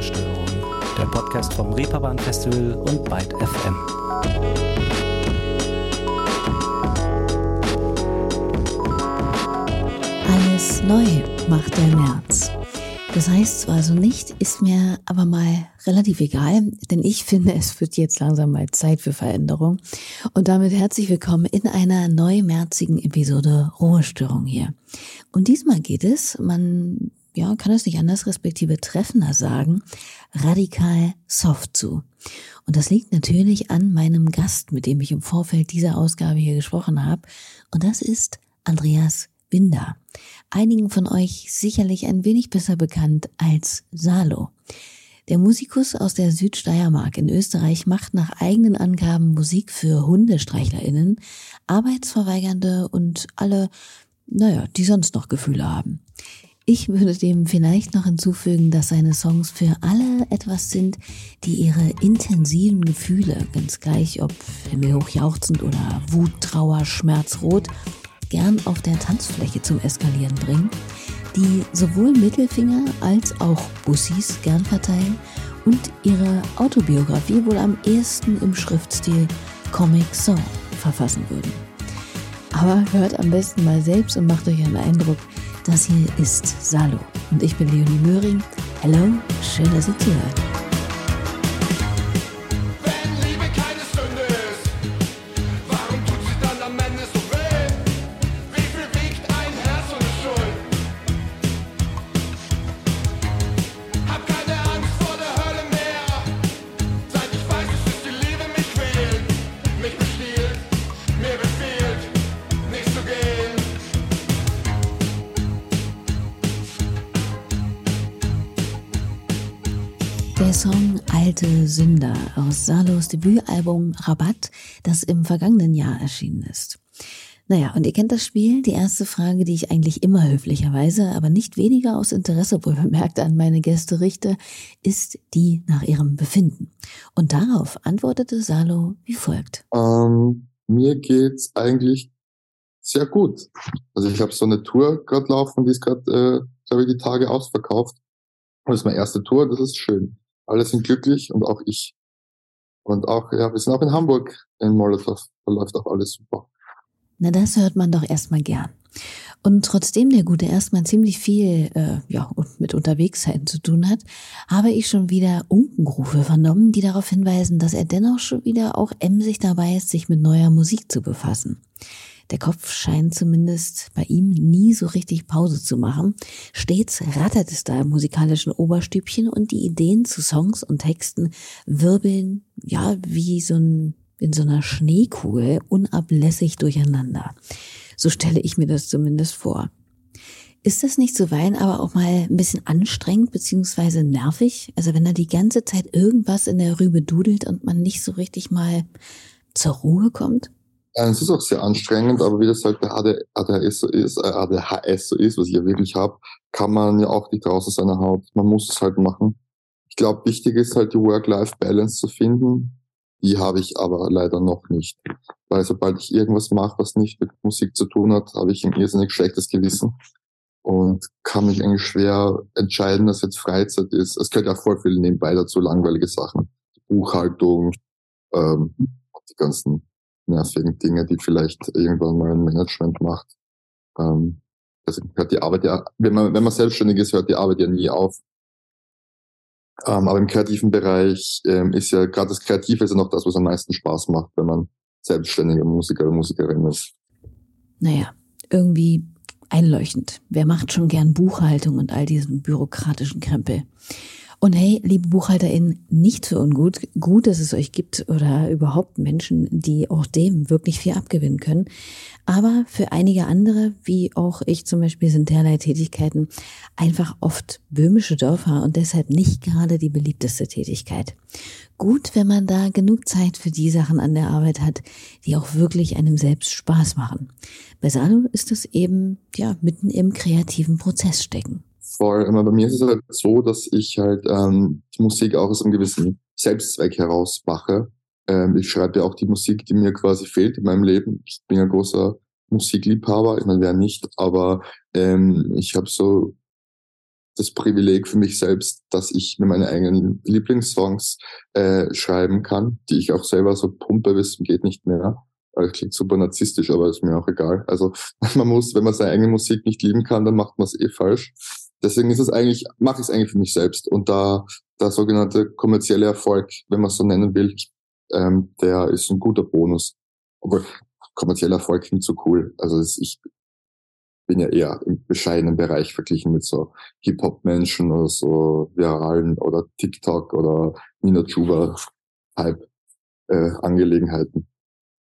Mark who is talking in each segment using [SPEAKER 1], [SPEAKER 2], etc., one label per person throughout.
[SPEAKER 1] Ruhestörung, der Podcast vom Reeperbahn Festival und Byte FM.
[SPEAKER 2] Alles neu macht der März. Das heißt zwar so nicht, ist mir aber mal relativ egal, denn ich finde, es wird jetzt langsam mal Zeit für Veränderung. Und damit herzlich willkommen in einer neumärzigen Episode Ruhestörung hier. Und diesmal geht es, man ja, kann es nicht anders, respektive treffender sagen, radikal soft zu. Und das liegt natürlich an meinem Gast, mit dem ich im Vorfeld dieser Ausgabe hier gesprochen habe. Und das ist Andreas Binder. Einigen von euch sicherlich ein wenig besser bekannt als Salo. Der Musikus aus der Südsteiermark in Österreich macht nach eigenen Angaben Musik für HundestreichlerInnen, Arbeitsverweigernde und alle, naja, die sonst noch Gefühle haben. Ich würde dem vielleicht noch hinzufügen, dass seine Songs für alle etwas sind, die ihre intensiven Gefühle, ganz gleich ob himmelhoch jauchzend oder Wut, Trauer, Schmerz, Rot, gern auf der Tanzfläche zum Eskalieren bringen, die sowohl Mittelfinger als auch Bussis gern verteilen und ihre Autobiografie wohl am ehesten im Schriftstil Comic Song verfassen würden. Aber hört am besten mal selbst und macht euch einen Eindruck, das hier ist Salo und ich bin Leonie Möhring. Hello, schön, dass ihr zuhört. Aus Salos Debütalbum Rabatt, das im vergangenen Jahr erschienen ist. Naja, und ihr kennt das Spiel. Die erste Frage, die ich eigentlich immer höflicherweise, aber nicht weniger aus Interesse wohl bemerkt an meine Gäste richte, ist die nach ihrem Befinden. Und darauf antwortete Salo wie folgt.
[SPEAKER 3] Ähm, mir geht's eigentlich sehr gut. Also ich habe so eine Tour gerade laufen, die ist gerade, äh, glaube ich, die Tage ausverkauft. Das ist meine erste Tour, das ist schön alle sind glücklich und auch ich. Und auch, ja, wir sind auch in Hamburg in Molotow. Da läuft auch alles super.
[SPEAKER 2] Na, das hört man doch erstmal gern. Und trotzdem der Gute erstmal ziemlich viel äh, ja, mit Unterwegszeiten zu tun hat, habe ich schon wieder Unkenrufe vernommen, die darauf hinweisen, dass er dennoch schon wieder auch emsig dabei ist, sich mit neuer Musik zu befassen. Der Kopf scheint zumindest bei ihm nie so richtig Pause zu machen. Stets rattert es da im musikalischen Oberstübchen und die Ideen zu Songs und Texten wirbeln, ja, wie so ein, in so einer Schneekugel unablässig durcheinander. So stelle ich mir das zumindest vor. Ist das nicht zuweilen aber auch mal ein bisschen anstrengend beziehungsweise nervig? Also wenn da die ganze Zeit irgendwas in der Rübe dudelt und man nicht so richtig mal zur Ruhe kommt?
[SPEAKER 3] Es ist auch sehr anstrengend, aber wie das halt bei ADHS so ist, äh, ADHS so ist, was ich ja wirklich habe, kann man ja auch nicht raus aus seiner Haut. Man muss es halt machen. Ich glaube, wichtig ist halt die Work-Life-Balance zu finden. Die habe ich aber leider noch nicht. Weil sobald ich irgendwas mache, was nicht mit Musik zu tun hat, habe ich ein irrsinnig schlechtes Gewissen und kann mich eigentlich schwer entscheiden, dass jetzt Freizeit ist. Es gehört ja voll viel nebenbei dazu, langweilige Sachen. Buchhaltung, ähm, die ganzen nervigen Dinge, die vielleicht irgendwann mal ein Management macht. Ähm, also hört die Arbeit ja, wenn man, wenn man selbstständig ist, hört die Arbeit ja nie auf. Ähm, aber im kreativen Bereich ähm, ist ja gerade das Kreative ist ja noch das, was am meisten Spaß macht, wenn man selbstständiger Musiker oder Musikerin ist.
[SPEAKER 2] Naja, irgendwie einleuchtend. Wer macht schon gern Buchhaltung und all diesen bürokratischen Krempel? Und hey, liebe BuchhalterInnen, nicht für ungut. Gut, dass es euch gibt oder überhaupt Menschen, die auch dem wirklich viel abgewinnen können. Aber für einige andere, wie auch ich zum Beispiel, sind derlei Tätigkeiten einfach oft böhmische Dörfer und deshalb nicht gerade die beliebteste Tätigkeit. Gut, wenn man da genug Zeit für die Sachen an der Arbeit hat, die auch wirklich einem selbst Spaß machen. Bei Salo ist es eben, ja, mitten im kreativen Prozess stecken
[SPEAKER 3] voll. Aber bei mir ist es halt so, dass ich halt ähm, die Musik auch aus einem gewissen Selbstzweck heraus mache. Ähm, ich schreibe ja auch die Musik, die mir quasi fehlt in meinem Leben. Ich bin ein großer Musikliebhaber, ich meine, wer nicht, aber ähm, ich habe so das Privileg für mich selbst, dass ich mir meine eigenen Lieblingssongs äh, schreiben kann, die ich auch selber so pumpe, bis geht nicht mehr. Das klingt super narzisstisch, aber ist mir auch egal. Also man muss, wenn man seine eigene Musik nicht lieben kann, dann macht man es eh falsch. Deswegen ist es eigentlich, mache ich es eigentlich für mich selbst. Und da der sogenannte kommerzielle Erfolg, wenn man es so nennen will, ähm, der ist ein guter Bonus. Obwohl kommerzieller Erfolg klingt so cool. Also das, ich bin ja eher im bescheidenen Bereich verglichen mit so Hip-Hop-Menschen oder so viralen oder TikTok oder Nina Chuba Hype äh, Angelegenheiten.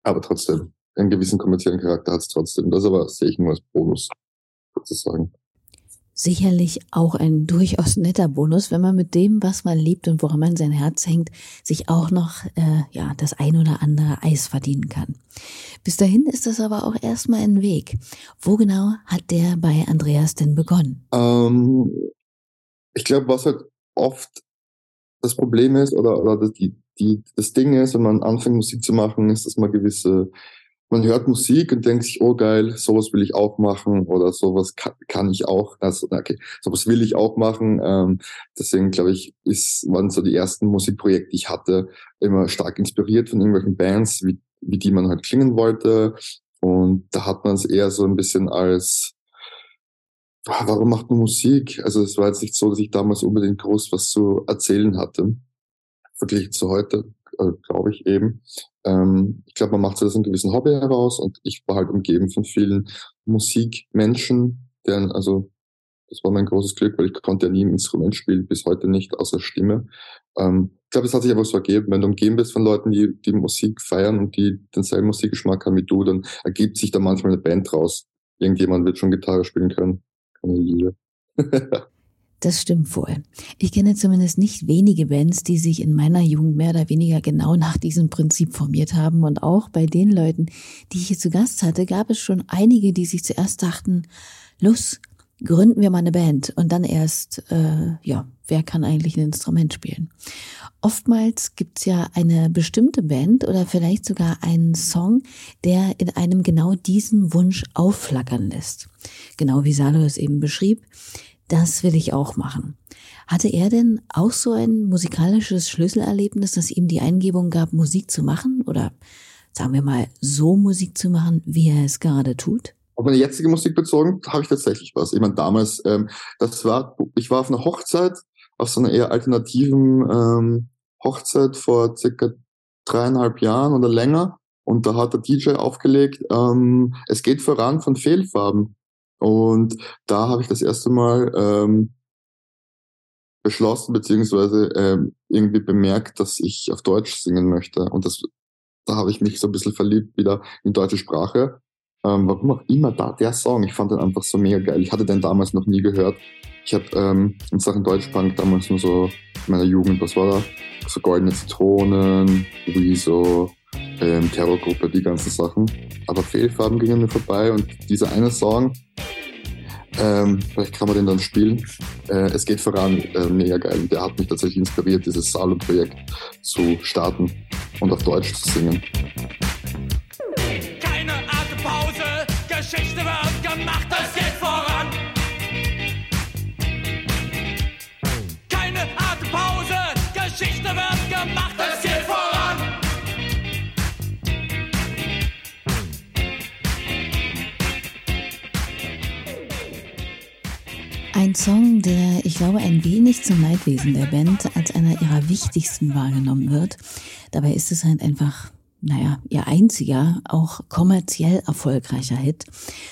[SPEAKER 3] Aber trotzdem, einen gewissen kommerziellen Charakter hat es trotzdem. Das aber sehe ich nur als Bonus, sozusagen
[SPEAKER 2] sicherlich auch ein durchaus netter Bonus, wenn man mit dem, was man liebt und woran man sein Herz hängt, sich auch noch äh, ja das ein oder andere Eis verdienen kann. Bis dahin ist das aber auch erstmal ein Weg. Wo genau hat der bei Andreas denn begonnen?
[SPEAKER 3] Ähm, ich glaube, was halt oft das Problem ist oder, oder das, die, die, das Ding ist, wenn man anfängt Musik zu machen, ist, dass man gewisse man hört Musik und denkt sich, oh geil, sowas will ich auch machen oder sowas kann, kann ich auch. Also, okay, sowas will ich auch machen. Ähm, deswegen glaube ich, ist, waren so die ersten Musikprojekte, die ich hatte, immer stark inspiriert von irgendwelchen Bands, wie, wie die man halt klingen wollte. Und da hat man es eher so ein bisschen als, ah, warum macht man Musik? Also es war jetzt nicht so, dass ich damals unbedingt groß was zu erzählen hatte, verglichen zu heute, äh, glaube ich eben. Ähm, ich glaube, man macht sich aus einem gewissen Hobby heraus und ich war halt umgeben von vielen Musikmenschen, deren, also das war mein großes Glück, weil ich konnte ja nie ein Instrument spielen, bis heute nicht, außer Stimme. Ähm, ich glaube, es hat sich einfach so ergeben, wenn du umgeben bist von Leuten, die die Musik feiern und die denselben Musikgeschmack haben wie du, dann ergibt sich da manchmal eine Band draus. Irgendjemand wird schon Gitarre spielen können. Keine Liebe.
[SPEAKER 2] Das stimmt wohl. Ich kenne zumindest nicht wenige Bands, die sich in meiner Jugend mehr oder weniger genau nach diesem Prinzip formiert haben. Und auch bei den Leuten, die ich hier zu Gast hatte, gab es schon einige, die sich zuerst dachten, los, gründen wir mal eine Band. Und dann erst, äh, ja, wer kann eigentlich ein Instrument spielen? Oftmals gibt's ja eine bestimmte Band oder vielleicht sogar einen Song, der in einem genau diesen Wunsch aufflackern lässt. Genau wie Salo es eben beschrieb das will ich auch machen. Hatte er denn auch so ein musikalisches Schlüsselerlebnis, das ihm die Eingebung gab, Musik zu machen? Oder sagen wir mal, so Musik zu machen, wie er es gerade tut?
[SPEAKER 3] Auf meine jetzige Musik bezogen, habe ich tatsächlich was. Ich meine, damals, ähm, das war, ich war auf einer Hochzeit, auf so einer eher alternativen ähm, Hochzeit vor circa dreieinhalb Jahren oder länger. Und da hat der DJ aufgelegt, ähm, es geht voran von Fehlfarben. Und da habe ich das erste Mal ähm, beschlossen, beziehungsweise ähm, irgendwie bemerkt, dass ich auf Deutsch singen möchte. Und das, da habe ich mich so ein bisschen verliebt wieder in deutsche Sprache. Ähm, warum auch immer da der Song, ich fand den einfach so mega geil. Ich hatte den damals noch nie gehört. Ich habe ähm, in Sachen Deutschpunk damals nur so in meiner Jugend, was war da? So Goldene Zitronen, Rezo, ähm, Terrorgruppe, die ganzen Sachen. Aber Fehlfarben gingen mir vorbei und dieser eine Song, ähm, vielleicht kann man den dann spielen. Äh, es geht voran, äh, mega geil. Der hat mich tatsächlich inspiriert, dieses Salo-Projekt zu starten und auf Deutsch zu singen.
[SPEAKER 2] Ein Song, der, ich glaube, ein wenig zum Leidwesen der Band als einer ihrer wichtigsten wahrgenommen wird. Dabei ist es halt einfach, naja, ihr einziger, auch kommerziell erfolgreicher Hit.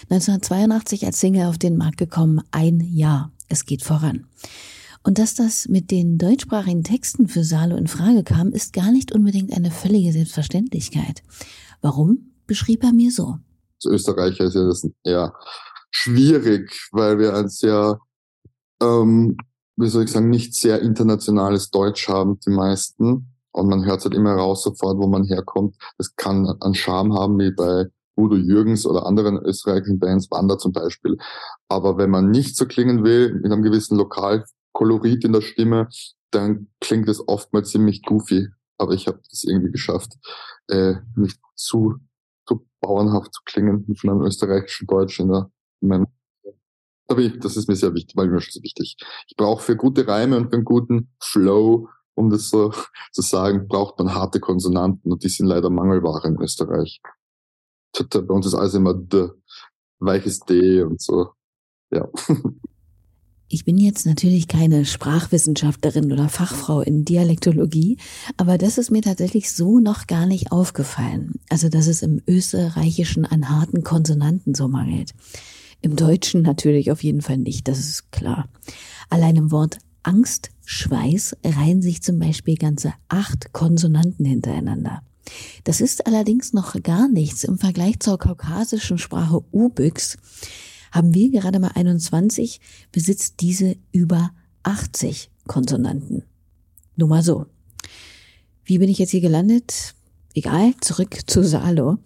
[SPEAKER 2] 1982 als Single auf den Markt gekommen, ein Jahr. Es geht voran. Und dass das mit den deutschsprachigen Texten für Salo in Frage kam, ist gar nicht unbedingt eine völlige Selbstverständlichkeit. Warum? Beschrieb er mir so.
[SPEAKER 3] Als Österreicher ist ja das eher schwierig, weil wir ein sehr ähm, wie soll ich sagen, nicht sehr internationales Deutsch haben, die meisten. Und man hört halt immer raus sofort, wo man herkommt. Das kann an Charme haben, wie bei Udo Jürgens oder anderen österreichischen Bands, Wander zum Beispiel. Aber wenn man nicht so klingen will, mit einem gewissen Lokalkolorit in der Stimme, dann klingt es oftmals ziemlich goofy. Aber ich habe das irgendwie geschafft, äh, nicht zu, zu bauernhaft zu klingen mit meinem österreichischen Deutsch in, der, in meinem Aber ich, das ist mir sehr wichtig, weil mir schon so wichtig. Ich brauche für gute Reime und für einen guten Flow, um das so zu sagen, braucht man harte Konsonanten und die sind leider Mangelware in Österreich. Bei uns ist alles immer D, weiches D und so. Ja.
[SPEAKER 2] Ich bin jetzt natürlich keine Sprachwissenschaftlerin oder Fachfrau in Dialektologie, aber das ist mir tatsächlich so noch gar nicht aufgefallen. Also, dass es im Österreichischen an harten Konsonanten so mangelt. Im Deutschen natürlich auf jeden Fall nicht, das ist klar. Allein im Wort Angst, Schweiß reihen sich zum Beispiel ganze acht Konsonanten hintereinander. Das ist allerdings noch gar nichts im Vergleich zur kaukasischen Sprache Ubyx haben wir gerade mal 21, besitzt diese über 80 Konsonanten. Nur mal so. Wie bin ich jetzt hier gelandet? Egal, zurück zu Salo.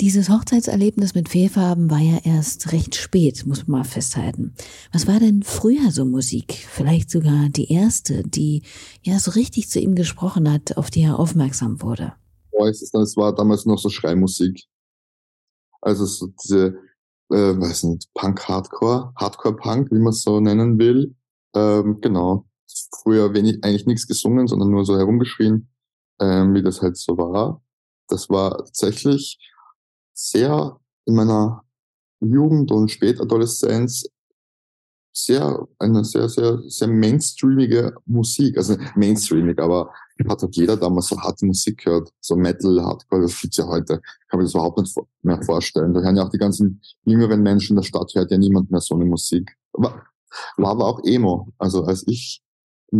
[SPEAKER 2] Dieses Hochzeitserlebnis mit Fehlfarben war ja erst recht spät, muss man mal festhalten. Was war denn früher so Musik? Vielleicht sogar die erste, die ja so richtig zu ihm gesprochen hat, auf die er aufmerksam wurde.
[SPEAKER 3] Es war damals noch so Schreimusik. Also so diese äh, weiß nicht, Punk-Hardcore, Hardcore-Punk, wie man es so nennen will. Ähm, genau. Früher wenig, eigentlich nichts gesungen, sondern nur so herumgeschrien, ähm, wie das halt so war. Das war tatsächlich sehr in meiner Jugend und Spätadoleszenz sehr, eine sehr, sehr, sehr mainstreamige Musik. Also mainstreamig, aber hat halt jeder damals so harte Musik gehört. So Metal, Hardcore, das gibt's ja heute. Kann man das überhaupt nicht mehr vorstellen. Da hören ja auch die ganzen jüngeren Menschen in der Stadt, hört ja niemand mehr so eine Musik. War, war aber auch Emo. Also als ich,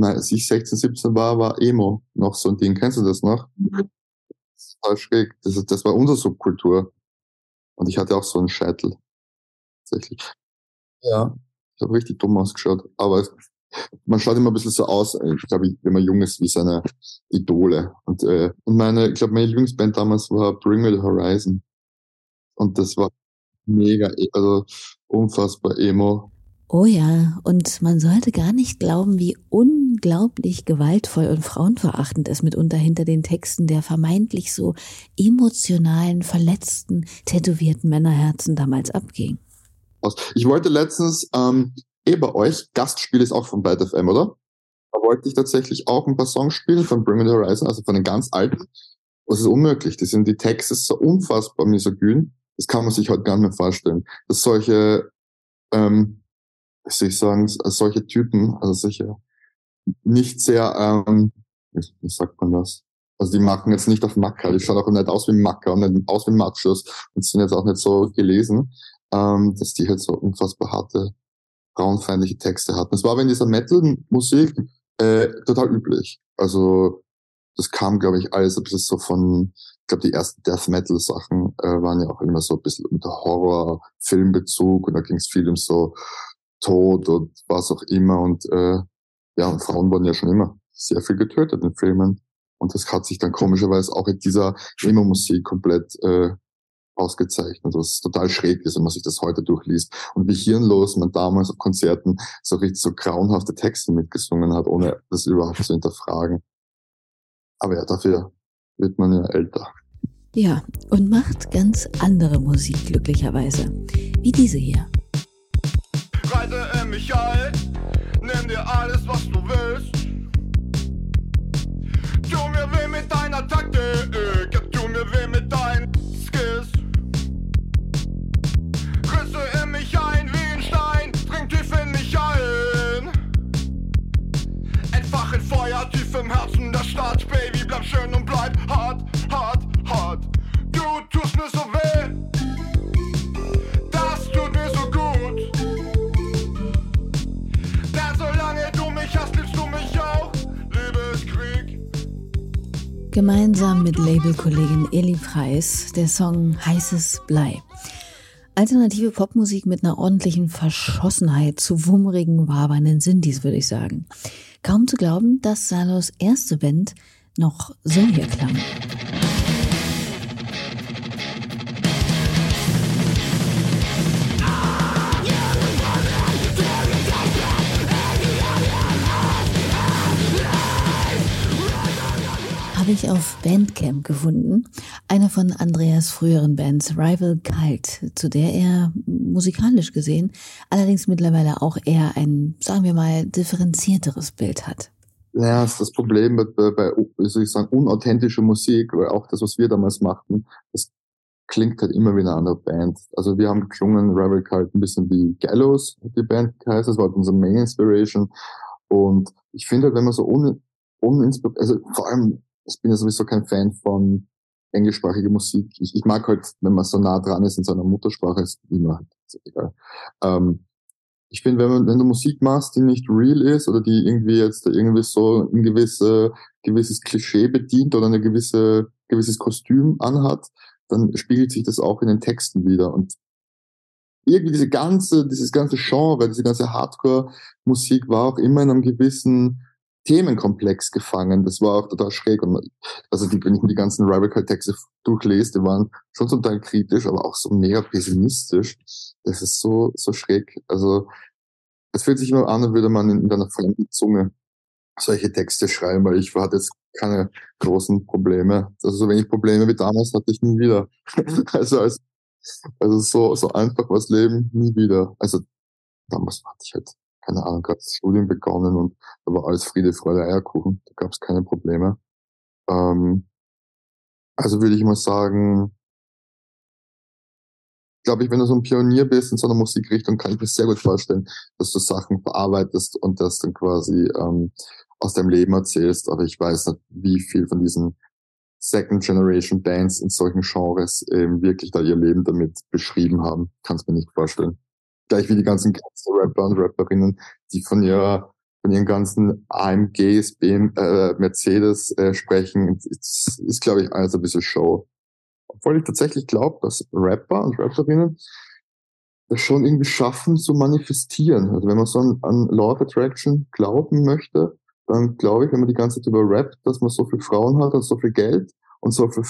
[SPEAKER 3] als ich 16, 17 war, war Emo noch so ein Ding. Kennst du das noch? Das war schräg. Das, das war unsere Subkultur. Und ich hatte auch so einen Scheitel. Tatsächlich. Ja, ich habe richtig dumm ausgeschaut. Aber man schaut immer ein bisschen so aus, äh, ich glaube, wenn man jung ist, wie seine Idole. Und, äh, und meine, ich glaube, meine Lieblingsband damals war Bring Me the Horizon. Und das war mega, e, also unfassbar emo.
[SPEAKER 2] Oh ja, und man sollte gar nicht glauben, wie unglaublich gewaltvoll und frauenverachtend es mitunter hinter den Texten der vermeintlich so emotionalen, verletzten, tätowierten Männerherzen damals abging.
[SPEAKER 3] Ich wollte letztens ähm, eh bei euch, Gastspiel ist auch von Byte FM, oder? Da wollte ich tatsächlich auch ein paar Songs spielen von Bring Me the Horizon, also von den ganz alten. Das ist unmöglich. Die sind die Texte so unfassbar misogyn. Das kann man sich heute gar nicht mehr vorstellen. Dass solche, ähm, wie soll ich sagen, solche Typen, also solche nicht sehr, ähm, wie, sagt man das? Also die machen jetzt nicht auf Macker, die schauen auch nicht aus wie Macker und nicht aus wie Machos und sind jetzt auch nicht so gelesen, ähm, dass die halt so unfassbar harte frauenfeindliche Texte hatten. Es war aber in dieser Metal-Musik äh, total üblich. Also das kam, glaube ich, alles ein bisschen so von, ich glaube, die ersten Death Metal-Sachen äh, waren ja auch immer so ein bisschen unter Horror-Filmbezug und da ging es viel um so Tod und was auch immer. Und äh, ja, und Frauen wurden ja schon immer sehr viel getötet in Filmen. Und das hat sich dann komischerweise auch in dieser Emo-Musik komplett äh, ausgezeichnet, was total schräg ist, wenn man sich das heute durchliest. Und wie hirnlos man damals auf Konzerten so richtig so grauenhafte Texte mitgesungen hat, ohne das überhaupt zu hinterfragen. Aber ja, dafür wird man ja älter.
[SPEAKER 2] Ja, und macht ganz andere Musik glücklicherweise. Wie diese hier.
[SPEAKER 4] Reite in mich ein, nimm dir Stadt, Baby, bleib schön und bleib hart, hart, hart. Du tust mir so weh, das tut mir so gut. Denn solange du mich hast, liebst du mich auch, Liebeskrieg.
[SPEAKER 2] Gemeinsam mit Labelkollegin Eli Preis der Song Heißes Blei. Alternative Popmusik mit einer ordentlichen Verschossenheit zu wummerigen, wabernden Sindis, würde ich sagen. Kaum zu glauben, dass Salos erste Band noch so hier klang. Habe ich auf Bandcamp gefunden, eine von Andreas früheren Bands, Rival Cult, zu der er musikalisch gesehen allerdings mittlerweile auch eher ein, sagen wir mal, differenzierteres Bild hat.
[SPEAKER 3] Ja, das ist das Problem bei, bei wie soll ich sagen, unauthentischer Musik, weil auch das, was wir damals machten, das klingt halt immer wie eine andere Band. Also wir haben geklungen, Rival Cult, ein bisschen wie Gallows, die Band heißt, das war unsere Main Inspiration. Und ich finde halt, wenn man so un, uninspiriert, also vor allem, ich bin ja sowieso kein Fan von englischsprachiger Musik. Ich, ich mag halt, wenn man so nah dran ist in seiner Muttersprache, ist immer halt, ist egal. Ähm, ich finde, wenn, wenn du Musik machst, die nicht real ist oder die irgendwie jetzt irgendwie so ein gewisse, gewisses Klischee bedient oder eine gewisse, gewisses Kostüm anhat, dann spiegelt sich das auch in den Texten wieder. Und irgendwie diese ganze, dieses ganze Genre, diese ganze Hardcore-Musik war auch immer in einem gewissen Themenkomplex gefangen. Das war auch total schräg. Und also die, wenn ich mir die ganzen Radical-Texte durchlese, die waren schon zum Teil kritisch, aber auch so mega pessimistisch. Das ist so, so schräg. Also es fühlt sich immer an, als würde man in, in einer fremden Zunge solche Texte schreiben, weil ich hatte jetzt keine großen Probleme. Also so wenig Probleme wie damals hatte ich nie wieder. also als, also so, so einfach was leben, nie wieder. Also damals hatte ich halt, keine Ahnung, gerade Studium begonnen und da war alles Friede, Freude, Eierkuchen. Da gab es keine Probleme. Ähm, also würde ich mal sagen, glaube ich, wenn du so ein Pionier bist in so einer Musikrichtung, kann ich mir sehr gut vorstellen, dass du Sachen verarbeitest und das dann quasi ähm, aus deinem Leben erzählst, aber ich weiß nicht, wie viel von diesen Second Generation Bands in solchen Genres eben wirklich da ihr Leben damit beschrieben haben. Kann es mir nicht vorstellen. Gleich wie die ganzen Rapper und Rapperinnen, die von ihrer von ihren ganzen AMGs, BM, äh, Mercedes äh, sprechen, ist, ist glaube ich, alles ein bisschen Show. Obwohl ich tatsächlich glaube, dass Rapper und Rapperinnen das schon irgendwie schaffen zu manifestieren. Also wenn man so an, an Law of Attraction glauben möchte, dann glaube ich, wenn man die ganze Zeit über rappt, dass man so viele Frauen hat und so viel Geld und so viel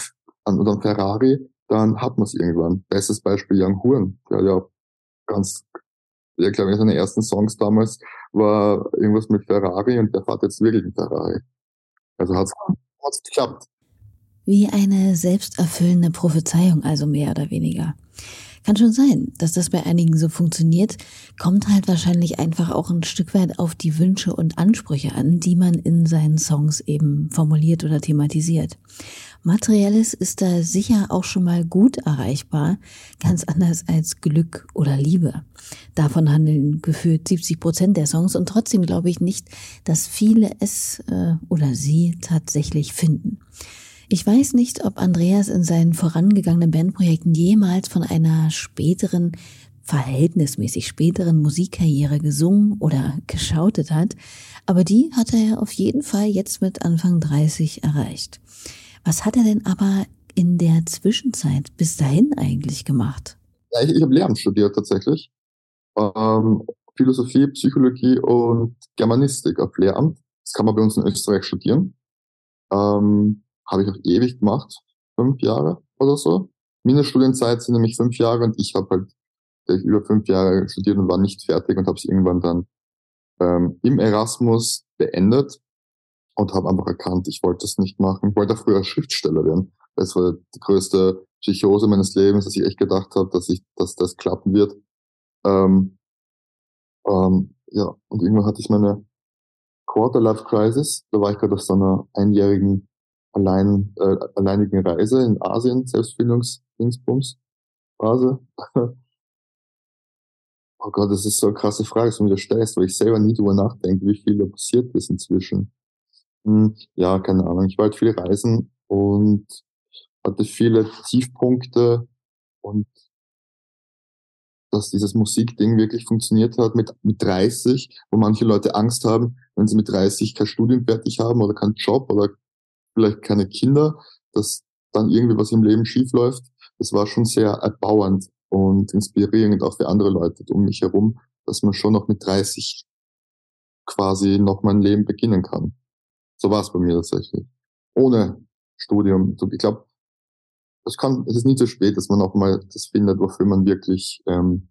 [SPEAKER 3] an, oder Ferrari, dann hat man es irgendwann. Bestes Beispiel Young Huren, der ja ganz, ja, glaube ich, seine ersten Songs damals war irgendwas mit Ferrari und der fährt jetzt wirklich einen Ferrari. Also hat es geklappt.
[SPEAKER 2] Wie eine selbsterfüllende Prophezeiung, also mehr oder weniger. Kann schon sein, dass das bei einigen so funktioniert, kommt halt wahrscheinlich einfach auch ein Stück weit auf die Wünsche und Ansprüche an, die man in seinen Songs eben formuliert oder thematisiert. Materielles ist da sicher auch schon mal gut erreichbar, ganz anders als Glück oder Liebe. Davon handeln gefühlt 70 Prozent der Songs und trotzdem glaube ich nicht, dass viele es äh, oder sie tatsächlich finden. Ich weiß nicht, ob Andreas in seinen vorangegangenen Bandprojekten jemals von einer späteren, verhältnismäßig späteren Musikkarriere gesungen oder geschautet hat, aber die hat er auf jeden Fall jetzt mit Anfang 30 erreicht. Was hat er denn aber in der Zwischenzeit bis dahin eigentlich gemacht?
[SPEAKER 3] Ja, ich, ich habe Lehramt studiert tatsächlich. Ähm, Philosophie, Psychologie und Germanistik auf Lehramt. Das kann man bei uns in Österreich studieren. Ähm, habe ich auch ewig gemacht, fünf Jahre oder so. Mindeststudienzeit sind nämlich fünf Jahre und ich habe halt über fünf Jahre studiert und war nicht fertig und habe es irgendwann dann ähm, im Erasmus beendet und habe einfach erkannt, ich wollte das nicht machen. Ich wollte früher Schriftsteller werden. Das war die größte Psychose meines Lebens, dass ich echt gedacht habe, dass ich, dass das klappen wird. Ähm, ähm, ja, und irgendwann hatte ich meine Quarter-Life-Crisis. Da war ich gerade aus so einer einjährigen allein, äh, alleinigen Reise in Asien, Selbstfindungsdingsbums, Phase? oh Gott, das ist so eine krasse Frage, dass du mir stellst, weil ich selber nie drüber nachdenke, wie viel da passiert ist inzwischen. Hm, ja, keine Ahnung. Ich war halt viel reisen und hatte viele Tiefpunkte und dass dieses Musikding wirklich funktioniert hat mit, mit 30, wo manche Leute Angst haben, wenn sie mit 30 kein Studium fertig haben oder keinen Job oder vielleicht keine Kinder, dass dann irgendwie was im Leben schief läuft. Das war schon sehr erbauend und inspirierend auch für andere Leute um mich herum, dass man schon noch mit 30 quasi noch mein Leben beginnen kann. So war es bei mir tatsächlich. Ohne Studium. Ich glaube, es kann, es ist nie zu spät, dass man auch mal das findet, wofür man wirklich ähm,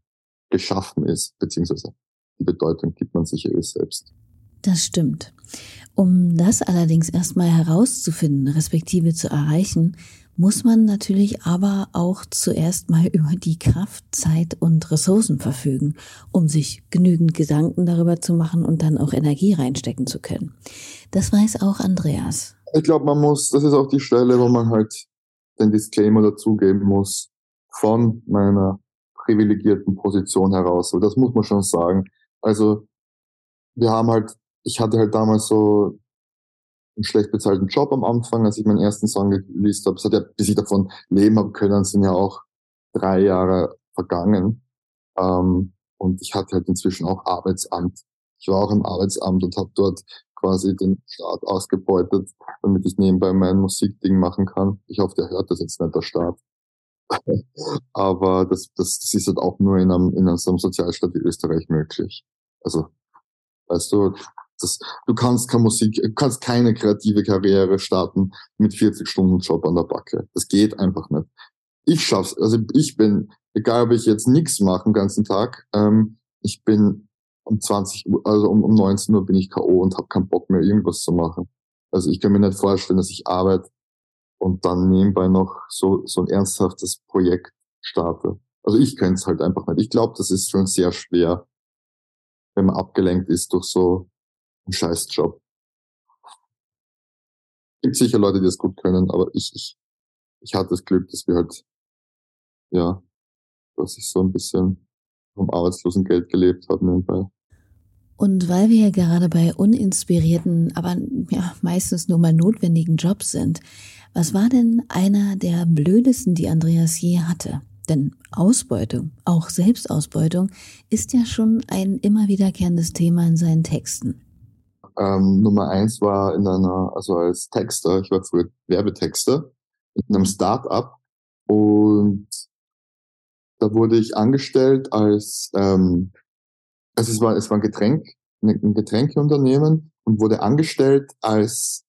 [SPEAKER 3] geschaffen ist, beziehungsweise die Bedeutung gibt man sich ja eh selbst.
[SPEAKER 2] Das stimmt. Um das allerdings erstmal herauszufinden, respektive zu erreichen, muss man natürlich aber auch zuerst mal über die Kraft, Zeit und Ressourcen verfügen, um sich genügend Gedanken darüber zu machen und dann auch Energie reinstecken zu können. Das weiß auch Andreas.
[SPEAKER 3] Ich glaube, man muss, das ist auch die Stelle, wo man halt den Disclaimer dazugeben muss von meiner privilegierten Position heraus. Und das muss man schon sagen. Also wir haben halt, ich hatte halt damals so einen schlecht bezahlten Job am Anfang, als ich meinen ersten Song geleast habe. Es hat ja, bis ich davon leben habe können, sind ja auch drei Jahre vergangen. Ähm, und ich hatte halt inzwischen auch Arbeitsamt. Ich war auch im Arbeitsamt und habe dort quasi den Staat ausgebeutet, damit ich nebenbei mein Musikding machen kann. Ich hoffe, der hört das jetzt nicht, der Staat. Aber das, das, das ist halt auch nur in einem, in einem Sozialstaat wie Österreich möglich. Also, weißt du, das, du kannst keine Musik, du kannst keine kreative Karriere starten mit 40 Stunden Job an der Backe. Das geht einfach nicht. Ich schaff's, also ich bin, egal ob ich jetzt nichts mache den ganzen Tag, ähm, ich bin um 20 Uhr, also um, um 19 Uhr bin ich K.O. und habe keinen Bock mehr, irgendwas zu machen. Also ich kann mir nicht vorstellen, dass ich arbeite und dann nebenbei noch so, so ein ernsthaftes Projekt starte. Also ich könnte es halt einfach nicht. Ich glaube, das ist schon sehr schwer, wenn man abgelenkt ist durch so einen Scheißjob. Gibt sicher Leute, die das gut können, aber ich, ich, ich hatte das Glück, dass wir halt, ja, dass ich so ein bisschen vom Arbeitslosengeld gelebt habe nebenbei.
[SPEAKER 2] Und weil wir ja gerade bei uninspirierten, aber ja, meistens nur mal notwendigen Jobs sind, was war denn einer der blödesten, die Andreas je hatte? Denn Ausbeutung, auch Selbstausbeutung, ist ja schon ein immer wiederkehrendes Thema in seinen Texten.
[SPEAKER 3] Ähm, Nummer eins war in einer, also als Texter, ich war früher Werbetexter in einem Start-up und da wurde ich angestellt als, ähm, also es war, es war ein Getränk, ein Getränkeunternehmen und wurde angestellt als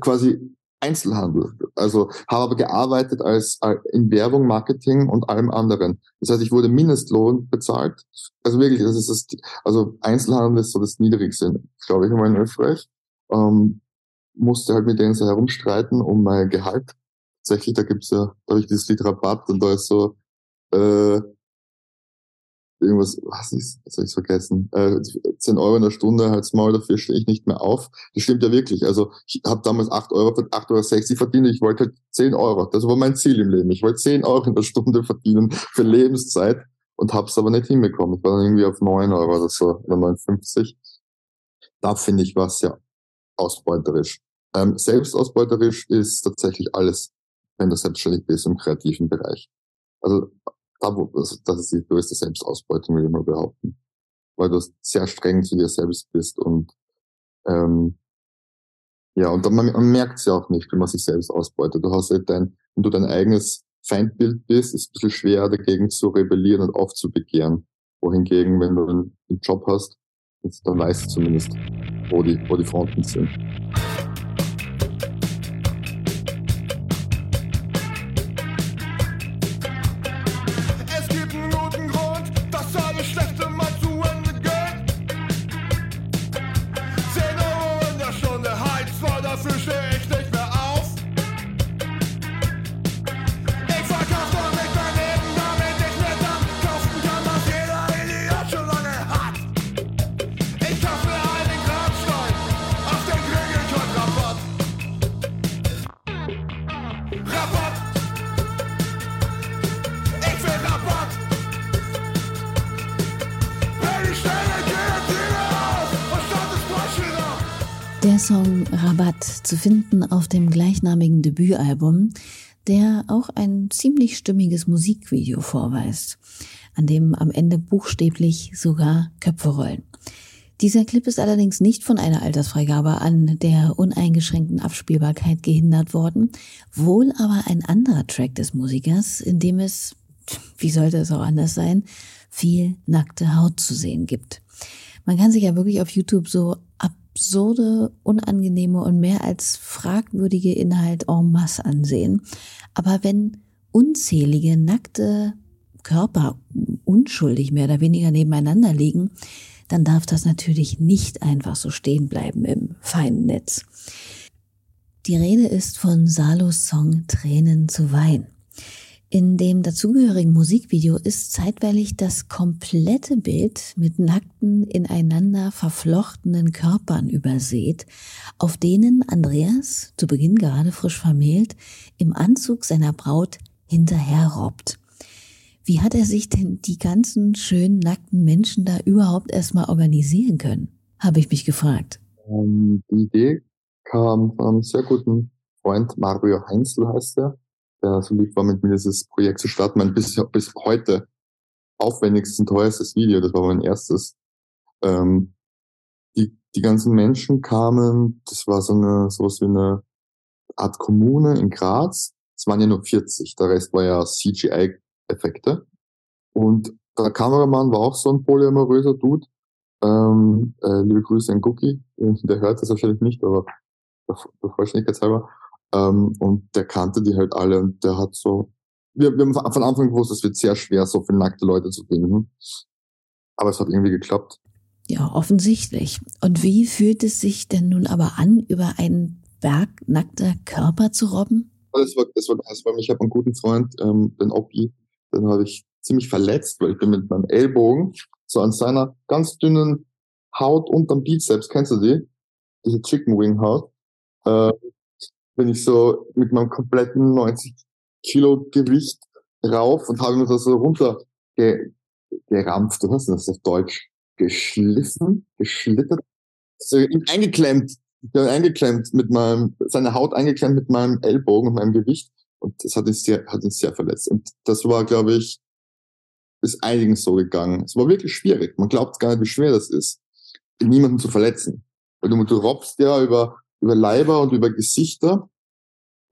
[SPEAKER 3] quasi Einzelhandel. Also habe aber gearbeitet als äh, in Werbung, Marketing und allem anderen. Das heißt, ich wurde Mindestlohn bezahlt. Also wirklich, das ist das, also Einzelhandel ist so das Niedrigste, glaube ich, in Österreich. Ähm, musste halt mit denen so herumstreiten um mein Gehalt. Tatsächlich, da gibt's ja, da habe ich dieses Lied Rabatt und da ist so, äh, irgendwas, was ist, jetzt habe ich vergessen, äh, 10 Euro in der Stunde, halt's Maul, dafür stehe ich nicht mehr auf. Das stimmt ja wirklich. Also ich habe damals 8 Euro, 8,60 Euro verdient, ich wollte halt 10 Euro. Das war mein Ziel im Leben. Ich wollte 10 Euro in der Stunde verdienen für Lebenszeit und habe es aber nicht hinbekommen. Ich war dann irgendwie auf 9 Euro oder so, oder 59. Da finde ich was ja ausbeuterisch. Ähm, selbstausbeuterisch ist tatsächlich alles, wenn du selbstständig bist im kreativen Bereich. Also da, wo, das, das ist die größte Selbstausbeutung, würde ich mal behaupten. Weil du sehr streng zu dir selbst bist und ähm, ja, und dann, man, man merkt es ja auch nicht, wenn man sich selbst ausbeutet. Du hast halt dein, wenn du dein eigenes Feindbild bist, ist es ein bisschen schwer dagegen zu rebellieren und aufzubegehren. Wohingegen, wenn du einen, einen Job hast, dann weißt du zumindest, wo die, wo die Fronten sind.
[SPEAKER 2] Zu finden auf dem gleichnamigen Debütalbum, der auch ein ziemlich stimmiges Musikvideo vorweist, an dem am Ende buchstäblich sogar Köpfe rollen. Dieser Clip ist allerdings nicht von einer Altersfreigabe an der uneingeschränkten Abspielbarkeit gehindert worden, wohl aber ein anderer Track des Musikers, in dem es, wie sollte es auch anders sein, viel nackte Haut zu sehen gibt. Man kann sich ja wirklich auf YouTube so absurde, unangenehme und mehr als fragwürdige Inhalt en masse ansehen. Aber wenn unzählige nackte Körper unschuldig mehr oder weniger nebeneinander liegen, dann darf das natürlich nicht einfach so stehen bleiben im feinen Netz. Die Rede ist von Salos Song Tränen zu Wein. In dem dazugehörigen Musikvideo ist zeitweilig das komplette Bild mit nackten, ineinander verflochtenen Körpern übersät, auf denen Andreas, zu Beginn gerade frisch vermählt, im Anzug seiner Braut hinterherrobbt. Wie hat er sich denn die ganzen schönen nackten Menschen da überhaupt erstmal organisieren können? Habe ich mich gefragt.
[SPEAKER 3] Ähm, die Idee kam von einem sehr guten Freund, Mario Heinzel heißt er, der so lieb war, mit mir dieses Projekt zu starten. Mein bis, bis heute aufwendigstes und teuerstes Video, das war mein erstes. Ähm, die, die ganzen Menschen kamen, das war so eine, sowas wie eine Art Kommune in Graz. Es waren ja nur 40, der Rest war ja CGI-Effekte. Und der Kameramann war auch so ein polyamoröser Dude. Ähm, äh, liebe Grüße an Cookie, der hört das wahrscheinlich nicht, aber der Vollständigkeit halber. Ähm, und der kannte die halt alle und der hat so, wir, wir haben von Anfang gewusst, es wird sehr schwer, so viele nackte Leute zu finden. Aber es hat irgendwie geklappt.
[SPEAKER 2] Ja, offensichtlich. Und wie fühlt es sich denn nun aber an, über einen Berg nackter Körper zu robben?
[SPEAKER 3] Das war, das war, das war, ich habe einen guten Freund, ähm, den Oppi, den habe ich ziemlich verletzt, weil ich bin mit meinem Ellbogen so an seiner ganz dünnen Haut unterm Bizeps, kennst du die? Diese Chicken Wing Haut äh, bin ich so mit meinem kompletten 90 Kilo Gewicht rauf und habe mir das so runter ge gerampft, was ist das auf Deutsch? Geschliffen, geschlittert, so eingeklemmt, eingeklemmt mit meinem, seine Haut eingeklemmt mit meinem Ellbogen und meinem Gewicht. Und das hat ihn sehr, hat ihn sehr verletzt. Und das war, glaube ich, ist einigen so gegangen. Es war wirklich schwierig. Man glaubt gar nicht, wie schwer das ist, niemanden zu verletzen. Weil du, du robbst ja über über Leiber und über Gesichter.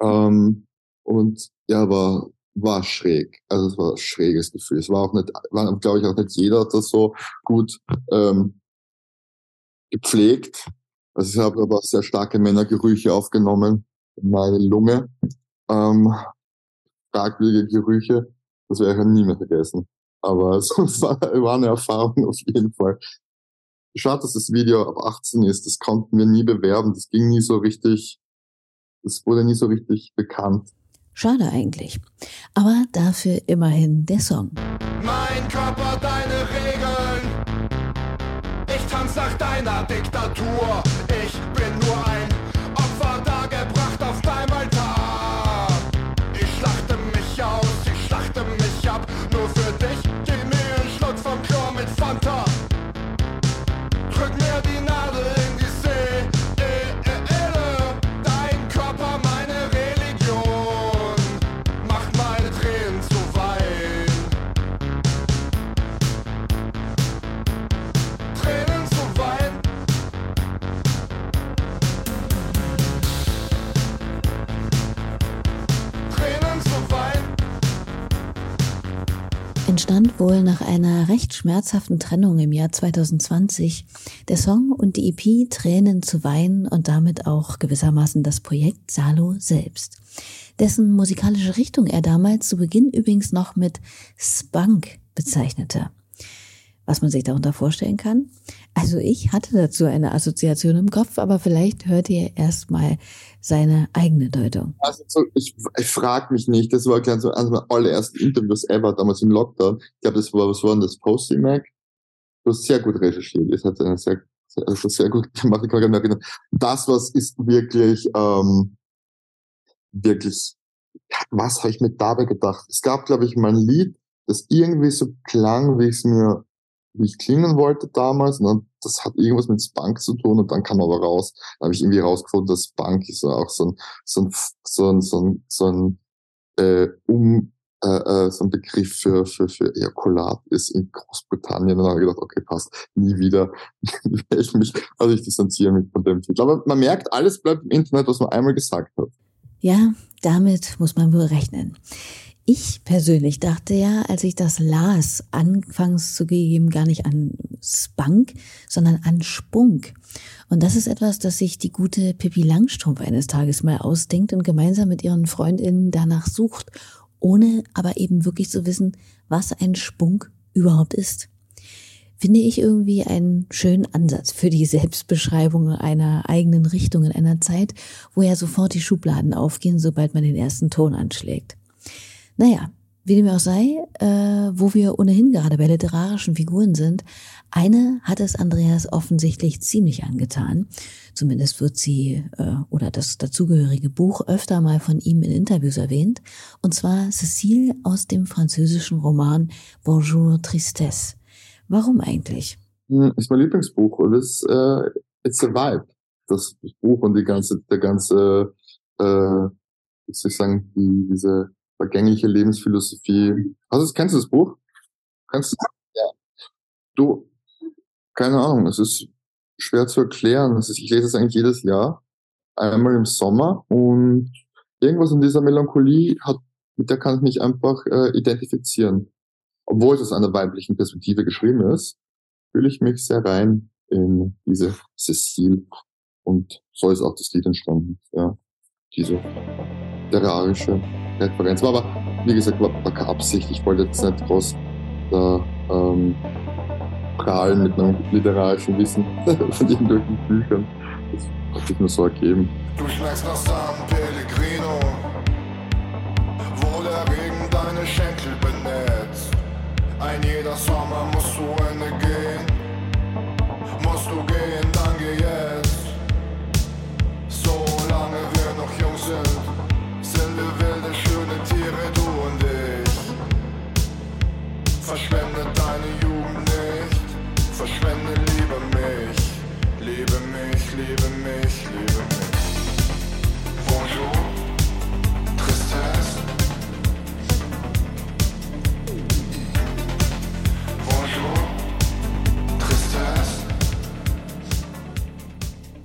[SPEAKER 3] Ähm, und ja, war, war schräg. Also es war ein schräges Gefühl. Es war auch nicht, war, glaube ich, auch nicht jeder das so gut ähm, gepflegt. Also ich habe aber sehr starke Männergerüche aufgenommen in meine Lunge. Ähm, fragwürdige Gerüche. Das werde ich nie mehr vergessen. Aber es war, war eine Erfahrung auf jeden Fall. Schade, dass das Video ab 18 ist. Das konnten wir nie bewerben. Das ging nie so richtig, das wurde nie so richtig bekannt.
[SPEAKER 2] Schade eigentlich. Aber dafür immerhin der Song.
[SPEAKER 4] Mein Körper, deine Regeln. Ich tanz nach deiner Diktatur.
[SPEAKER 2] Schmerzhaften Trennung im Jahr 2020 der Song und die EP Tränen zu weinen und damit auch gewissermaßen das Projekt Salo selbst, dessen musikalische Richtung er damals zu Beginn übrigens noch mit Spunk bezeichnete. Was man sich darunter vorstellen kann? Also ich hatte dazu eine Assoziation im Kopf, aber vielleicht hört ihr erstmal seine eigene Deutung.
[SPEAKER 3] Also so, ich, ich frage mich nicht, das war ganz so eines meiner allerersten Interviews ever, damals im Lockdown. Ich glaube, das war, was war denn das, Posty Mac? Du hast sehr gut recherchiert, das hat eine sehr, sehr, also sehr gut gemacht, ich kann mich erinnern. Das, was ist wirklich, ähm, wirklich, was habe ich mir dabei gedacht? Es gab, glaube ich, mal ein Lied, das irgendwie so klang, wie ich es mir wie ich klingen wollte damals. Und dann, das hat irgendwas mit Spunk zu tun und dann kam aber raus, da habe ich irgendwie rausgefunden, dass Spunk ist auch so ein, so ein, so ein, so ein, so ein äh, um, äh, äh, so ein Begriff für, für, für Ejakulat ist in Großbritannien. Und dann habe ich gedacht, okay, passt, nie wieder werde ich mich, also ich distanziere mich von dem Titel. Aber man merkt, alles bleibt im Internet, was man einmal gesagt hat.
[SPEAKER 2] Ja, damit muss man wohl rechnen. Ich persönlich dachte ja, als ich das las, anfangs zugegeben gar nicht an Spunk, sondern an Spunk. Und das ist etwas, das sich die gute Pippi Langstrumpf eines Tages mal ausdenkt und gemeinsam mit ihren Freundinnen danach sucht, ohne aber eben wirklich zu wissen, was ein Spunk überhaupt ist. finde ich irgendwie einen schönen Ansatz für die Selbstbeschreibung einer eigenen Richtung in einer Zeit, wo ja sofort die Schubladen aufgehen, sobald man den ersten Ton anschlägt. Naja, wie dem auch sei, äh, wo wir ohnehin gerade bei literarischen Figuren sind, eine hat es Andreas offensichtlich ziemlich angetan. Zumindest wird sie äh, oder das dazugehörige Buch öfter mal von ihm in Interviews erwähnt. Und zwar Cécile aus dem französischen Roman Bonjour Tristesse. Warum eigentlich?
[SPEAKER 3] Hm, ist mein Lieblingsbuch und es äh, it's a vibe. Das Buch und die ganze, der ganze, äh, wie soll ich sagen, die, diese vergängliche Lebensphilosophie. Also kennst du das Buch? Kannst du? Ja. Du, keine Ahnung, es ist schwer zu erklären. Ich lese es eigentlich jedes Jahr, einmal im Sommer und irgendwas in dieser Melancholie hat, mit der kann ich mich einfach äh, identifizieren obwohl es aus einer weiblichen Perspektive geschrieben ist, fühle ich mich sehr rein in diese Cecile. Und so ist auch das Lied entstanden. Ja, diese literarische Referenz. War aber, wie gesagt, war, war Absicht. Ich wollte jetzt nicht groß da ähm, prahlen mit einem literarischen Wissen von irgendwelchen Büchern. Das hat sich nur so ergeben.
[SPEAKER 4] Du schmeckst nach San Pellegrino, wo der Regen deine Schenkel benetzt. Ein jeder Sommer muss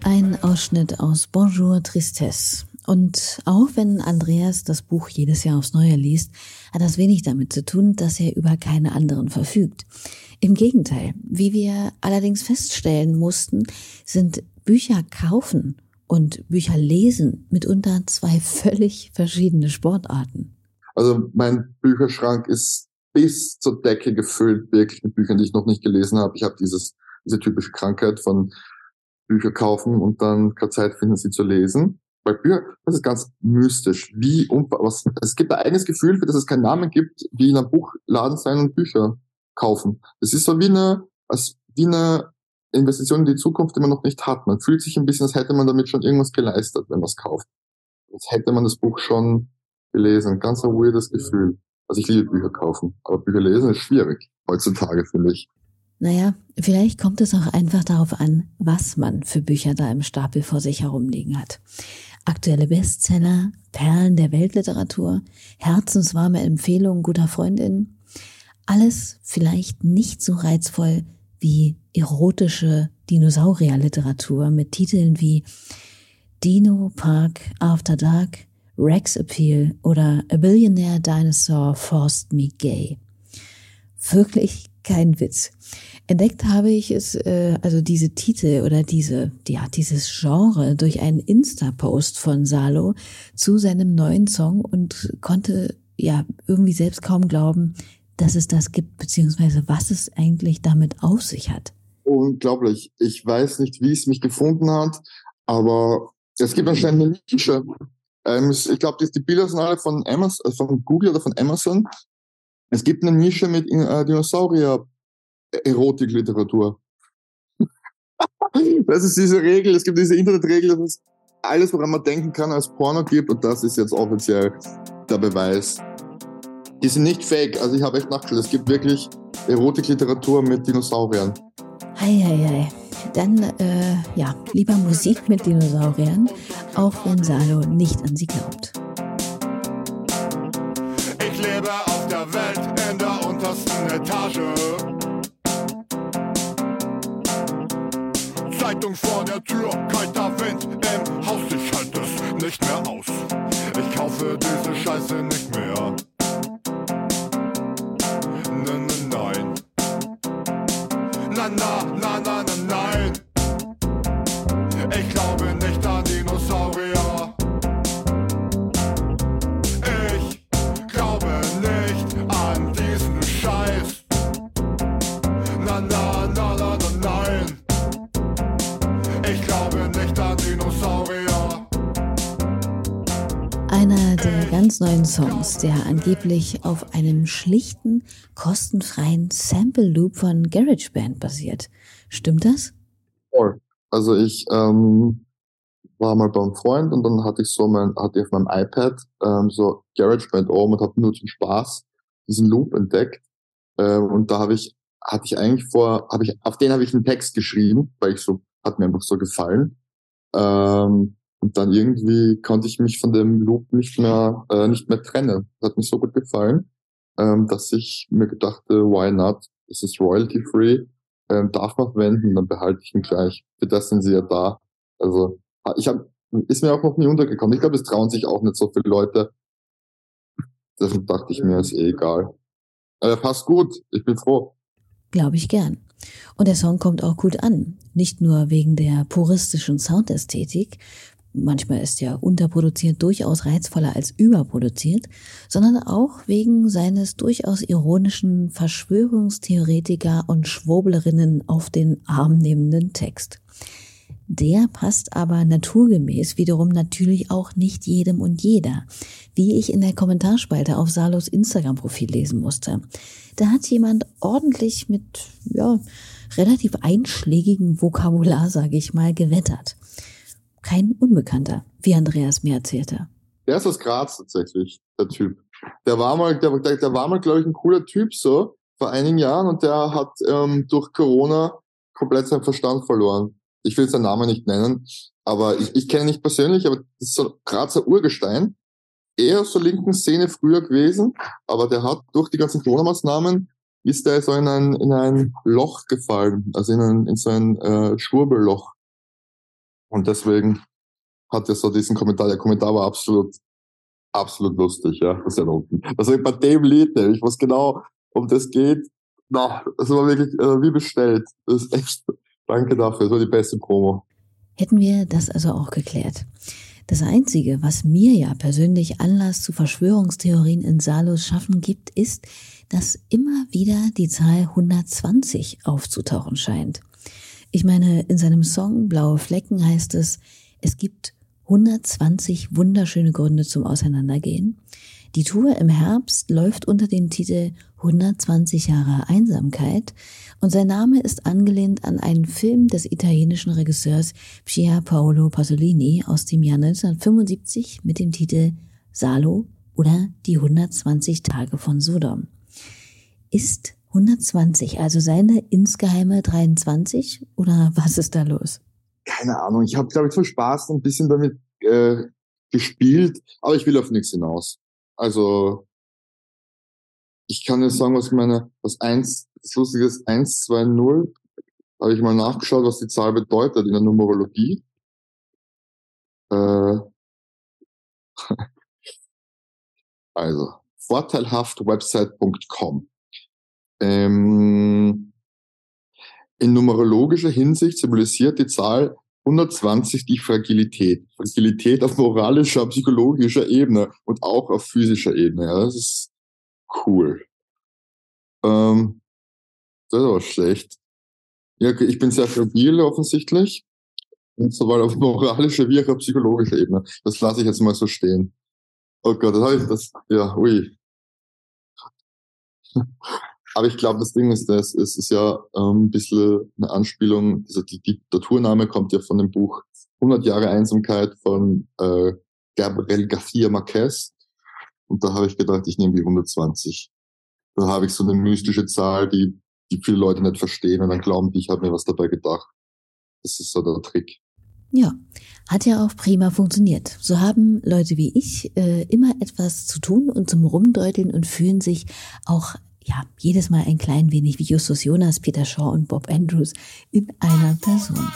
[SPEAKER 2] Ein Ausschnitt aus Bonjour Tristesse. Und auch wenn Andreas das Buch jedes Jahr aufs Neue liest, hat das wenig damit zu tun, dass er über keine anderen verfügt. Im Gegenteil, wie wir allerdings feststellen mussten, sind Bücher kaufen und Bücher lesen mitunter zwei völlig verschiedene Sportarten.
[SPEAKER 3] Also mein Bücherschrank ist bis zur Decke gefüllt, wirklich mit Büchern, die ich noch nicht gelesen habe. Ich habe dieses, diese typische Krankheit von Bücher kaufen und dann keine Zeit finden, sie zu lesen. Bei Büchern, das ist ganz mystisch. Wie und was, es gibt ein eigenes Gefühl, für das es keinen Namen gibt, wie in einem Buchladen sein und Bücher kaufen. Das ist so wie eine, als wie eine Investition in die Zukunft, die man noch nicht hat. Man fühlt sich ein bisschen, als hätte man damit schon irgendwas geleistet, wenn man es kauft. Als hätte man das Buch schon gelesen. Ganz ein weirdes Gefühl. Also ich liebe Bücher kaufen, aber Bücher lesen ist schwierig heutzutage, finde ich.
[SPEAKER 2] Naja, vielleicht kommt es auch einfach darauf an, was man für Bücher da im Stapel vor sich herumliegen hat. Aktuelle Bestseller, Perlen der Weltliteratur, herzenswarme Empfehlungen guter Freundinnen. Alles vielleicht nicht so reizvoll wie erotische Dinosaurierliteratur mit Titeln wie Dino Park After Dark, Rex Appeal oder A Billionaire Dinosaur Forced Me Gay. Wirklich kein Witz. Entdeckt habe ich es, äh, also diese Titel oder diese, ja, dieses Genre durch einen Insta-Post von Salo zu seinem neuen Song und konnte ja irgendwie selbst kaum glauben, dass es das gibt, beziehungsweise was es eigentlich damit auf sich hat.
[SPEAKER 3] Unglaublich. Ich weiß nicht, wie es mich gefunden hat, aber es gibt anscheinend eine Nische. Ähm, ich glaube, die, die Bilder sind alle von Amazon, äh, von Google oder von Amazon. Es gibt eine Nische mit äh, Dinosaurier-Erotik-Literatur. das ist diese Regel, es gibt diese Internetregel, dass es alles, woran man denken kann, als Porno gibt und das ist jetzt offiziell der Beweis. Die sind nicht fake, also ich habe echt nachgeschaut, es gibt wirklich Erotik-Literatur mit Dinosauriern.
[SPEAKER 2] Hei, hei, hei. Dann, äh, ja, lieber Musik mit Dinosauriern, auch wenn Salo nicht an sie glaubt.
[SPEAKER 4] Ich lebe auf der Welt in der untersten Etage. Zeitung vor der Tür, kalter Wind im Haus, ich halte es nicht mehr aus. Ich kaufe diese Scheiße nicht mehr. Nein. Na, na, na, na, na,
[SPEAKER 2] ganz neuen Songs, der angeblich auf einem schlichten, kostenfreien Sample Loop von GarageBand basiert. Stimmt das?
[SPEAKER 3] Also ich ähm, war mal beim Freund und dann hatte ich so mein, hatte ich auf meinem iPad ähm, so GarageBand oben und habe nur zum Spaß diesen Loop entdeckt. Ähm, und da habe ich, hatte ich eigentlich vor, habe ich, auf den habe ich einen Text geschrieben, weil ich so, hat mir einfach so gefallen. Ähm, und dann irgendwie konnte ich mich von dem Loop nicht mehr, äh, nicht mehr trennen. Das hat mir so gut gefallen, ähm, dass ich mir gedachte, why not? Es ist royalty free, ähm, darf man verwenden, dann behalte ich ihn gleich. Für das sind sie ja da. Also ah, ich habe, ist mir auch noch nie untergekommen. Ich glaube, es trauen sich auch nicht so viele Leute. Deshalb dachte ich mir, ist eh egal. Aber er passt gut. Ich bin froh.
[SPEAKER 2] Glaube ich gern. Und der Song kommt auch gut an. Nicht nur wegen der puristischen Soundästhetik, manchmal ist ja unterproduziert durchaus reizvoller als überproduziert, sondern auch wegen seines durchaus ironischen Verschwörungstheoretiker und Schwurblerinnen auf den Arm nehmenden Text. Der passt aber naturgemäß wiederum natürlich auch nicht jedem und jeder, wie ich in der Kommentarspalte auf Salos Instagram-Profil lesen musste. Da hat jemand ordentlich mit, ja, relativ einschlägigen Vokabular, sage ich mal, gewettert kein Unbekannter, wie Andreas mir erzählte.
[SPEAKER 3] Der ist aus Graz tatsächlich, der Typ. Der war mal, der, der, der war mal, glaube ich, ein cooler Typ so vor einigen Jahren und der hat ähm, durch Corona komplett seinen Verstand verloren. Ich will seinen Namen nicht nennen, aber ich, ich kenne ihn nicht persönlich, aber das ist so ein Grazer Urgestein. Eher so linken Szene früher gewesen, aber der hat durch die ganzen Corona-Maßnahmen ist der so in ein, in ein Loch gefallen, also in, ein, in so ein äh, Schwurbelloch. Und deswegen hat er so diesen Kommentar, der Kommentar war absolut, absolut lustig, ja, das ist. Also bei dem Lied, ich weiß genau, um das geht, na, das war wirklich äh, wie bestellt. Das ist echt, danke dafür, das war die beste Promo.
[SPEAKER 2] Hätten wir das also auch geklärt. Das Einzige, was mir ja persönlich Anlass zu Verschwörungstheorien in Salos Schaffen gibt, ist, dass immer wieder die Zahl 120 aufzutauchen scheint. Ich meine, in seinem Song Blaue Flecken heißt es, es gibt 120 wunderschöne Gründe zum Auseinandergehen. Die Tour im Herbst läuft unter dem Titel 120 Jahre Einsamkeit und sein Name ist angelehnt an einen Film des italienischen Regisseurs Pier Paolo Pasolini aus dem Jahr 1975 mit dem Titel Salo oder die 120 Tage von Sodom. Ist 120, also seine insgeheime 23 oder was ist da los?
[SPEAKER 3] Keine Ahnung, ich habe, glaube ich, für Spaß ein bisschen damit äh, gespielt, aber ich will auf nichts hinaus. Also ich kann jetzt sagen, was meine, was eins, das Lustige ist, 1, 2, 0, habe ich mal nachgeschaut, was die Zahl bedeutet in der Numerologie. Äh, also, vorteilhaftwebsite.com. Ähm, in numerologischer Hinsicht symbolisiert die Zahl 120 die Fragilität. Fragilität auf moralischer, psychologischer Ebene und auch auf physischer Ebene. Ja, das ist cool. Ähm, das ist aber schlecht. Ja, ich bin sehr fragil offensichtlich. Und sowohl auf moralischer wie auch auf psychologischer Ebene. Das lasse ich jetzt mal so stehen. Oh Gott, das habe ich, das, ja, ui. Aber ich glaube, das Ding ist, das, es ist ja ähm, ein bisschen eine Anspielung, dieser die Diktaturname kommt ja von dem Buch 100 Jahre Einsamkeit von äh, Gabriel García Marquez. Und da habe ich gedacht, ich nehme die 120. Da habe ich so eine mystische Zahl, die, die viele Leute nicht verstehen und dann glauben die, ich habe mir was dabei gedacht. Das ist so der Trick.
[SPEAKER 2] Ja, hat ja auch prima funktioniert. So haben Leute wie ich äh, immer etwas zu tun und zum Rumdeuteln und fühlen sich auch ja, jedes Mal ein klein wenig wie Justus Jonas, Peter Shaw und Bob Andrews in einer Person.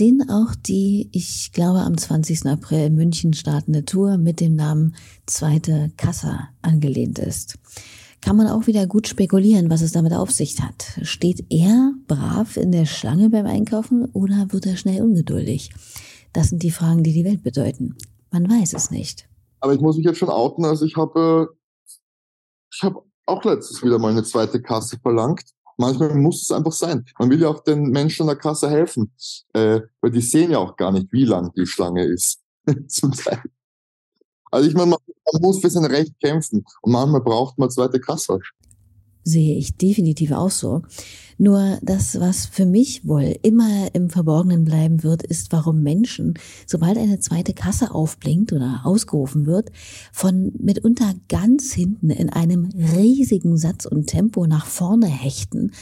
[SPEAKER 2] Denen auch die, ich glaube, am 20. April in München startende Tour mit dem Namen Zweite Kassa angelehnt ist. Kann man auch wieder gut spekulieren, was es damit auf sich hat. Steht er brav in der Schlange beim Einkaufen oder wird er schnell ungeduldig? Das sind die Fragen, die die Welt bedeuten. Man weiß es nicht.
[SPEAKER 3] Aber ich muss mich jetzt schon outen, also ich habe, ich habe auch letztes wieder mal eine zweite Kasse verlangt. Manchmal muss es einfach sein. Man will ja auch den Menschen an der Kasse helfen, äh, weil die sehen ja auch gar nicht, wie lang die Schlange ist. Zum Teil. Also ich meine, man, man muss für sein Recht kämpfen und manchmal braucht man zweite Kasse
[SPEAKER 2] sehe ich definitiv auch so. Nur das, was für mich wohl immer im Verborgenen bleiben wird, ist, warum Menschen, sobald eine zweite Kasse aufblinkt oder ausgerufen wird, von mitunter ganz hinten in einem riesigen Satz und Tempo nach vorne hechten,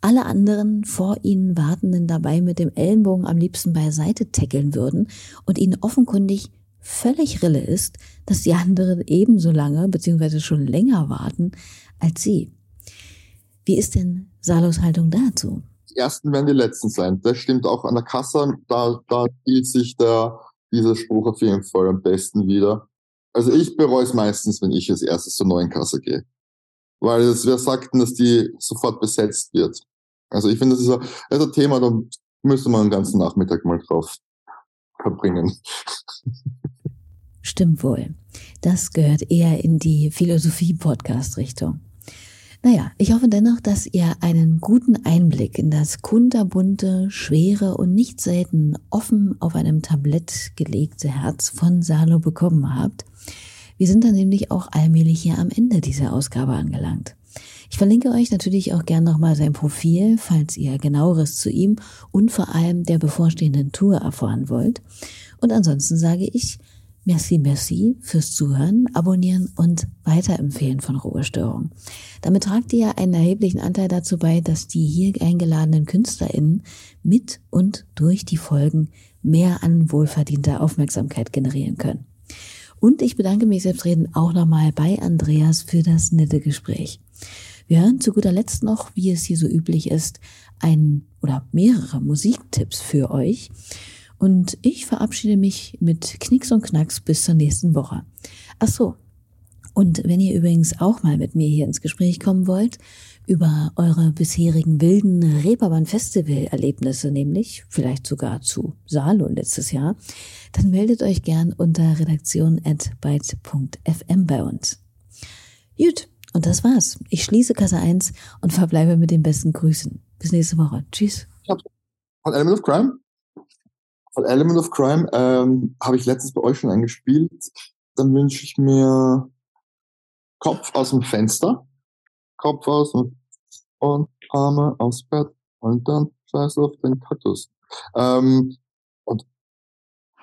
[SPEAKER 2] alle anderen vor ihnen Wartenden dabei mit dem Ellenbogen am liebsten beiseite tackeln würden und ihnen offenkundig völlig Rille ist, dass die anderen ebenso lange bzw. schon länger warten als sie. Wie ist denn Salos Haltung dazu?
[SPEAKER 3] Die ersten werden die letzten sein. Das stimmt auch an der Kasse. Da, da spielt sich der, dieser Spruch auf jeden Fall am besten wieder. Also ich bereue es meistens, wenn ich als erstes zur neuen Kasse gehe. Weil es, wer sagt denn, dass die sofort besetzt wird? Also ich finde, das ist ein, das ist ein Thema, da müsste man einen ganzen Nachmittag mal drauf verbringen.
[SPEAKER 2] Stimmt wohl. Das gehört eher in die Philosophie-Podcast-Richtung. Naja, ich hoffe dennoch, dass ihr einen guten Einblick in das kunterbunte, schwere und nicht selten offen auf einem Tablett gelegte Herz von Salo bekommen habt. Wir sind dann nämlich auch allmählich hier am Ende dieser Ausgabe angelangt. Ich verlinke euch natürlich auch gern nochmal sein Profil, falls ihr genaueres zu ihm und vor allem der bevorstehenden Tour erfahren wollt. Und ansonsten sage ich, Merci, merci fürs Zuhören, Abonnieren und Weiterempfehlen von Ruhestörung. Damit tragt ihr ja einen erheblichen Anteil dazu bei, dass die hier eingeladenen KünstlerInnen mit und durch die Folgen mehr an wohlverdienter Aufmerksamkeit generieren können. Und ich bedanke mich selbstredend auch nochmal bei Andreas für das nette Gespräch. Wir hören zu guter Letzt noch, wie es hier so üblich ist, ein oder mehrere Musiktipps für euch. Und ich verabschiede mich mit Knicks und Knacks bis zur nächsten Woche. Ach so. Und wenn ihr übrigens auch mal mit mir hier ins Gespräch kommen wollt, über eure bisherigen wilden Reeperbahn-Festival-Erlebnisse, nämlich vielleicht sogar zu Salo letztes Jahr, dann meldet euch gern unter redaktion.byte.fm bei uns. Gut, und das war's. Ich schließe Kasse 1 und verbleibe mit den besten Grüßen. Bis nächste Woche. Tschüss.
[SPEAKER 3] Von Element of Crime? Element of Crime ähm, habe ich letztens bei euch schon eingespielt. Dann wünsche ich mir Kopf aus dem Fenster, Kopf aus und, und Arme aufs Bett und dann Scheiß auf den Kaktus. Ähm, und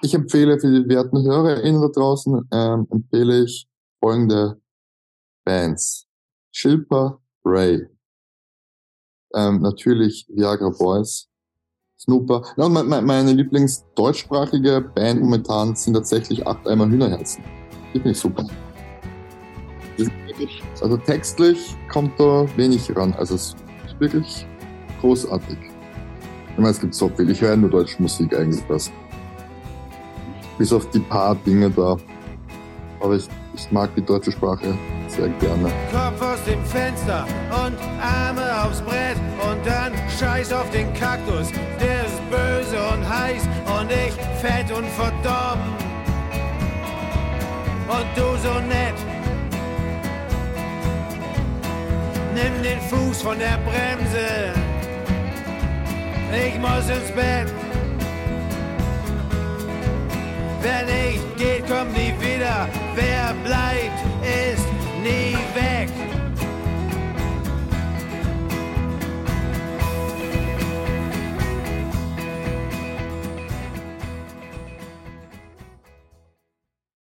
[SPEAKER 3] ich empfehle für die werten HörerInnen da draußen, ähm, empfehle ich folgende Bands. Shilpa Ray. Ähm, natürlich Viagra Boys. Snooper. Ja, und meine Lieblingsdeutschsprachige Band momentan sind tatsächlich acht Eimer Hühnerherzen. Finde ich super. Also textlich kommt da wenig ran. Also es ist wirklich großartig. Ich meine, es gibt so viel. Ich höre nur deutsche Musik eigentlich fast. Bis auf die paar Dinge da. Aber ich, ich mag die deutsche Sprache sehr gerne.
[SPEAKER 4] Kopf aus dem Fenster und Arme aufs Brett und dann Scheiß auf den Kaktus. Der ist böse und heiß und ich fett und verdorben. Und du so nett. Nimm den Fuß von der Bremse. Ich muss ins Bett. Wer nicht geht, kommt nie wieder. Wer bleibt, ist nie weg.